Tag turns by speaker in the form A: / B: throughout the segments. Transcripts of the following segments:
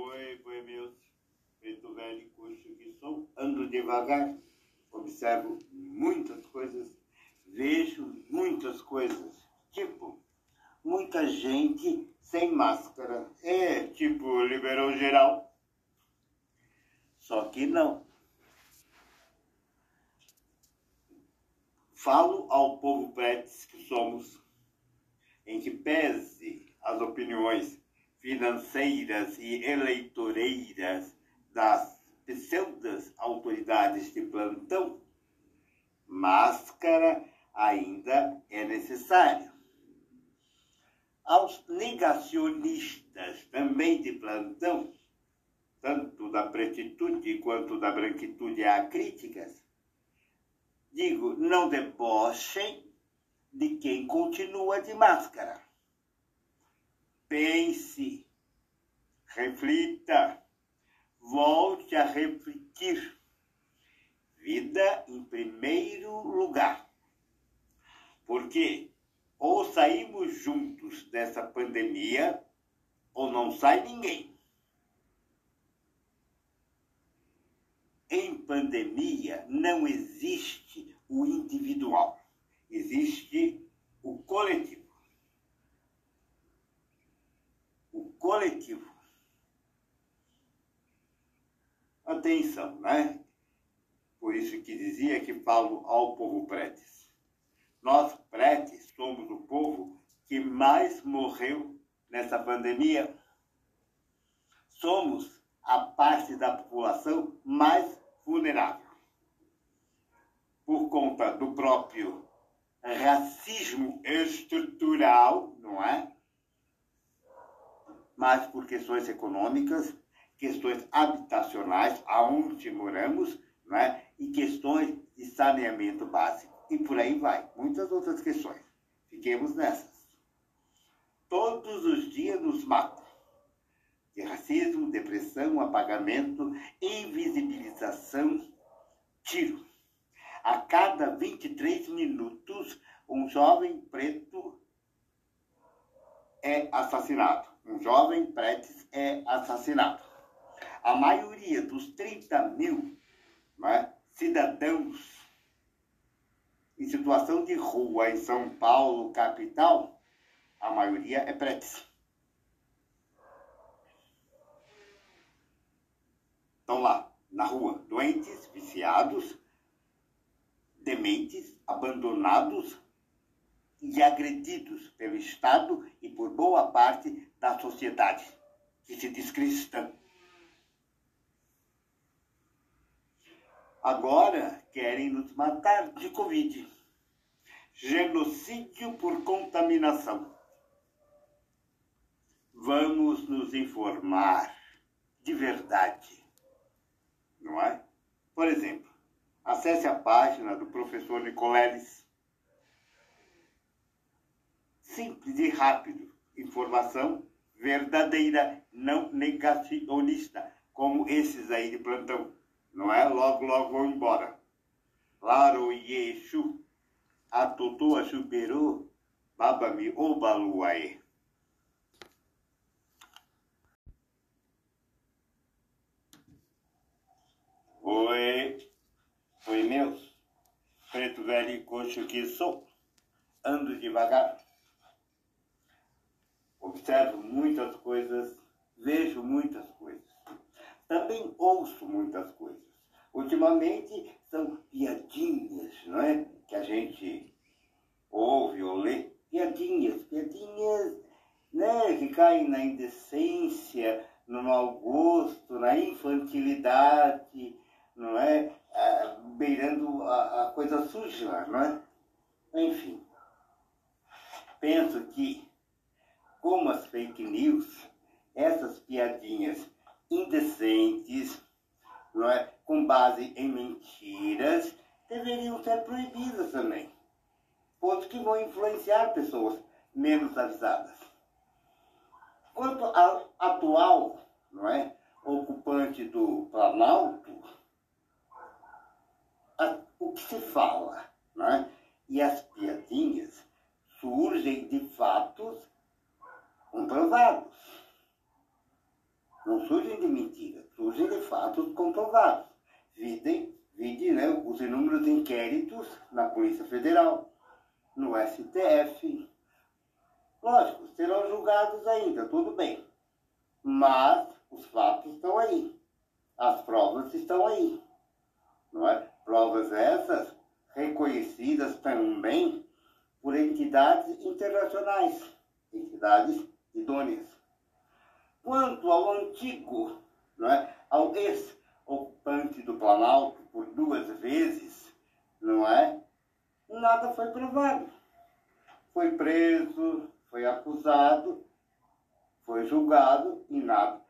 A: Oi, oi meus preto velho coxo que sou, ando devagar, observo muitas coisas, vejo muitas coisas, tipo, muita gente sem máscara, é tipo liberou geral, só que não. Falo ao povo pretes que somos, em que pese as opiniões financeiras e eleitoreiras das pseudas autoridades de plantão, máscara ainda é necessária. Aos negacionistas também de plantão, tanto da pretitude quanto da branquitude há críticas, digo, não debochem de quem continua de máscara. Pense, reflita, volte a refletir. Vida em primeiro lugar. Porque ou saímos juntos dessa pandemia, ou não sai ninguém. Em pandemia não existe o individual, existe o coletivo. O coletivo. Atenção, né? Por isso que dizia que falo ao povo pretes. Nós, pretes, somos o povo que mais morreu nessa pandemia. Somos a parte da população mais vulnerável. Por conta do próprio racismo estrutural, não é? Mas por questões econômicas, questões habitacionais, aonde moramos, né? e questões de saneamento básico. E por aí vai. Muitas outras questões. Fiquemos nessas. Todos os dias nos matam. De racismo, depressão, apagamento, invisibilização, tiro. A cada 23 minutos, um jovem preto é assassinado. Um jovem preto é assassinado. A maioria dos 30 mil né, cidadãos em situação de rua em São Paulo, capital, a maioria é pretes. Estão lá, na rua, doentes, viciados, dementes, abandonados e agredidos pelo Estado e por boa parte da sociedade, que se diz cristã. Agora querem nos matar de Covid. Genocídio por contaminação. Vamos nos informar de verdade. Não é? Por exemplo, acesse a página do professor Nicoleles. Simples e rápido. Informação verdadeira, não negacionista, como esses aí de plantão não é? Logo, logo vão embora. Laro Yeshu, Atotoa Chuperu, Babami Obaluae. Oi, oi meus, preto velho e coxo que sou, ando devagar, observo muitas coisas, vejo muitas coisas, também ouço muitas coisas. Ultimamente são piadinhas, não é? Que a gente ouve ou lê. Piadinhas, piadinhas, né? Que caem na indecência, no mau gosto, na infantilidade, não é? Ah, beirando a, a coisa suja, não é? Enfim. Penso que, como as fake news, essas piadinhas indecentes, não é? com base em mentiras, deveriam ser proibidas também, pois que vão influenciar pessoas menos avisadas. Quanto ao atual não é, ocupante do Planalto, a, o que se fala não é, e as piadinhas surgem de fatos comprovados. Não surgem de mentiras, surgem de fatos comprovados. Videm, vide né, os inúmeros inquéritos na Polícia Federal, no STF. Lógico, serão julgados ainda, tudo bem. Mas os fatos estão aí. As provas estão aí. Não é? Provas essas reconhecidas também por entidades internacionais, entidades Quanto ao antigo, não é? ao ex-ocupante do Planalto por duas vezes, não é? Nada foi provado. Foi preso, foi acusado, foi julgado e nada.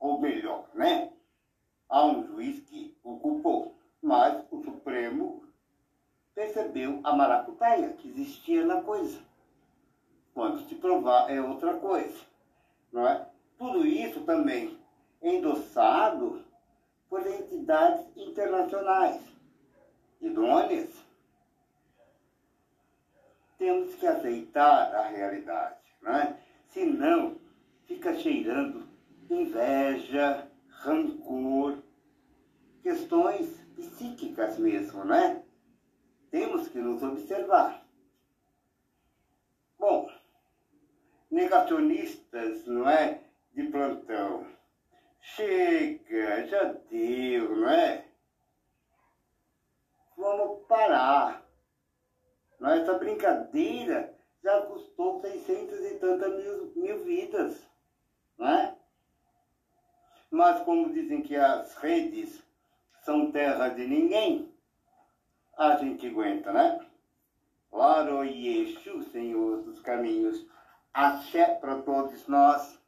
A: Ou melhor, né? Há um juiz que ocupou, mas o Supremo percebeu a maracutaia que existia na coisa. Quando se provar é outra coisa, não é? Tudo isso também endossado por entidades internacionais idôneas. Temos que aceitar a realidade, não é? Senão, fica cheirando inveja, rancor, questões psíquicas mesmo, né? Temos que nos observar. Bom, negacionistas, não é? De plantão. Chega, já deu, não é? Vamos parar. Não é? Essa brincadeira já custou 600 e tantas mil, mil vidas, não é? Mas como dizem que as redes são terra de ninguém, a gente aguenta, né? Claro, Yeshu, Senhor dos caminhos. Axé para todos nós.